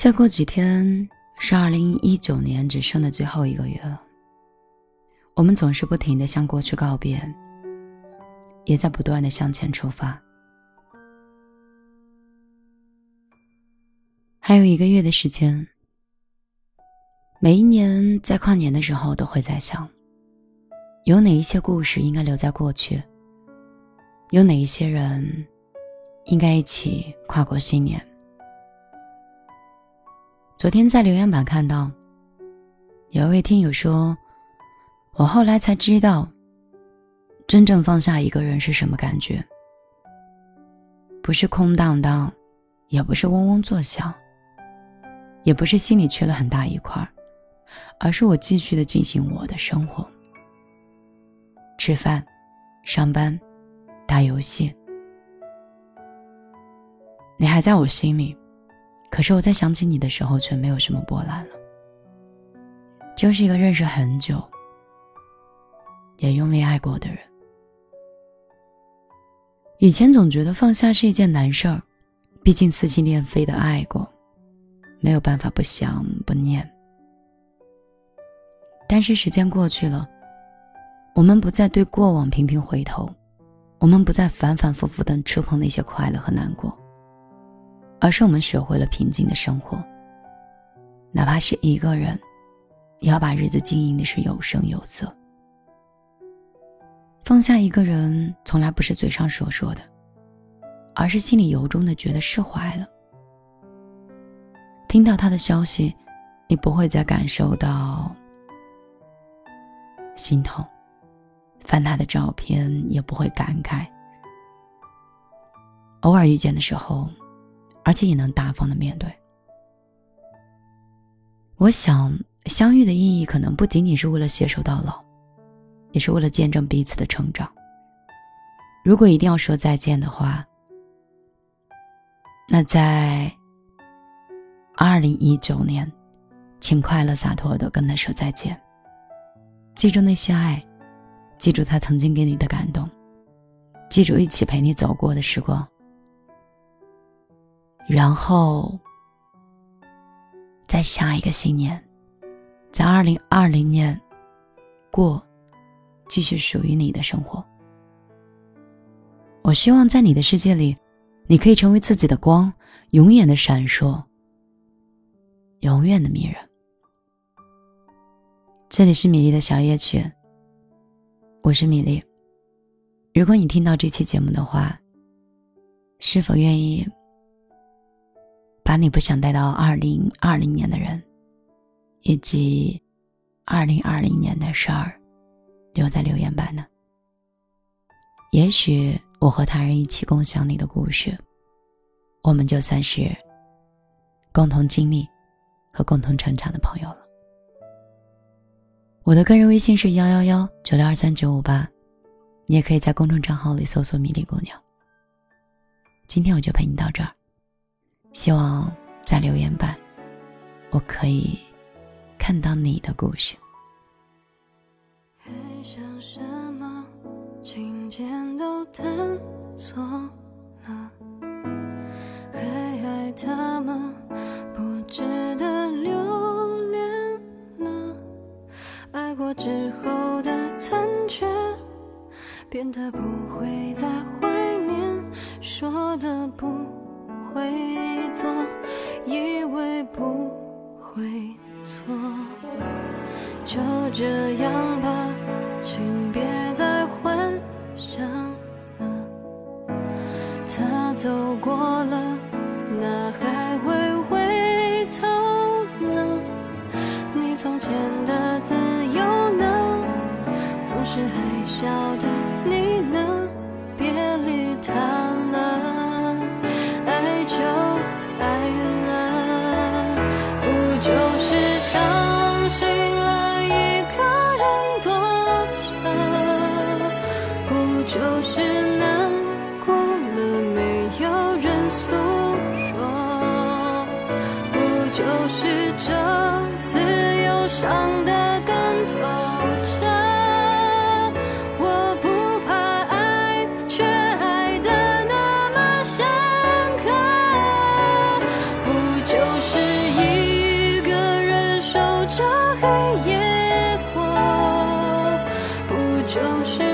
再过几天是二零一九年只剩的最后一个月了。我们总是不停的向过去告别，也在不断的向前出发。还有一个月的时间，每一年在跨年的时候都会在想，有哪一些故事应该留在过去，有哪一些人应该一起跨过新年。昨天在留言板看到，有一位听友说：“我后来才知道，真正放下一个人是什么感觉。不是空荡荡，也不是嗡嗡作响，也不是心里缺了很大一块而是我继续的进行我的生活，吃饭、上班、打游戏，你还在我心里。”可是我在想起你的时候，却没有什么波澜了。就是一个认识很久，也用力爱过的人。以前总觉得放下是一件难事儿，毕竟撕心裂肺的爱过，没有办法不想不念。但是时间过去了，我们不再对过往频频回头，我们不再反反复复的触碰那些快乐和难过。而是我们学会了平静的生活，哪怕是一个人，也要把日子经营的是有声有色。放下一个人，从来不是嘴上所说的，而是心里由衷的觉得释怀了。听到他的消息，你不会再感受到心痛；翻他的照片，也不会感慨。偶尔遇见的时候。而且也能大方的面对。我想，相遇的意义可能不仅仅是为了携手到老，也是为了见证彼此的成长。如果一定要说再见的话，那在二零一九年，请快乐洒脱的跟他说再见。记住那些爱，记住他曾经给你的感动，记住一起陪你走过的时光。然后，在下一个新年，在二零二零年，过继续属于你的生活。我希望在你的世界里，你可以成为自己的光，永远的闪烁，永远的迷人。这里是米粒的小夜曲，我是米粒。如果你听到这期节目的话，是否愿意？把你不想带到二零二零年的人，以及二零二零年的事儿，留在留言板呢。也许我和他人一起共享你的故事，我们就算是共同经历和共同成长的朋友了。我的个人微信是幺幺幺九六二三九五八，你也可以在公众账号里搜索“米粒姑娘”。今天我就陪你到这儿。希望在留言板，我可以看到你的故事。还想什么？今天都探索了，还爱他吗？不值得留恋了。爱过之后的残缺，变得不会再怀念，说的不。会做，以为不会错，就这样吧，请别再幻想了。他走过了，就是这次又伤得更透彻我不怕爱却爱得那么深刻不就是一个人守着黑夜过不就是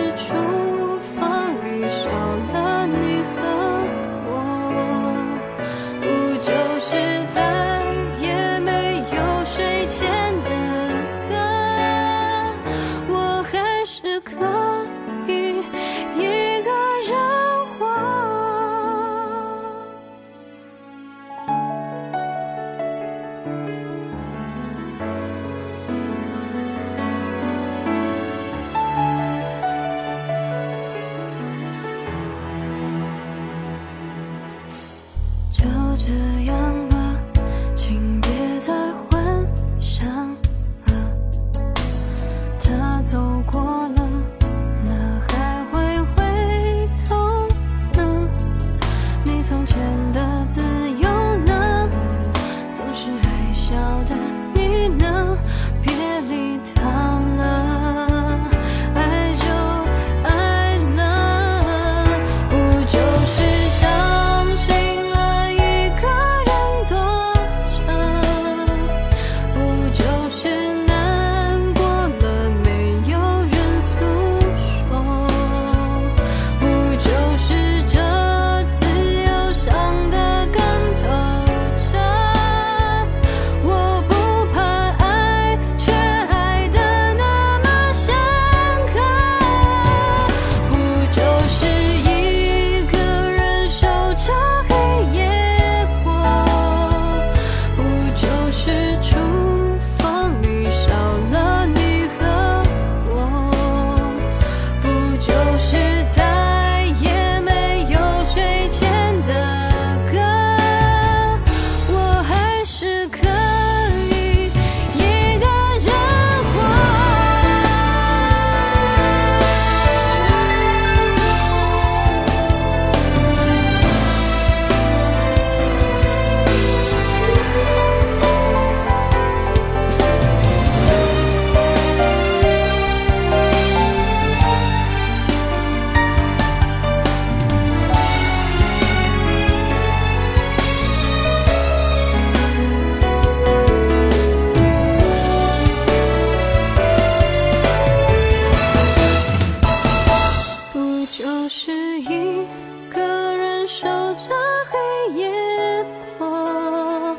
守着黑夜过，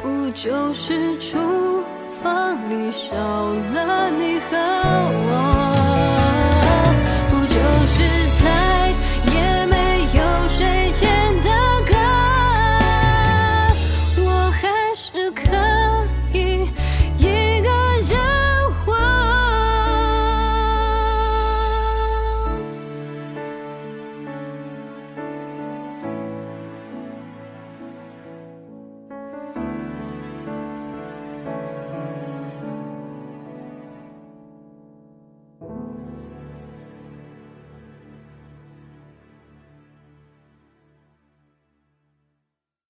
不就是厨房里少了你和我。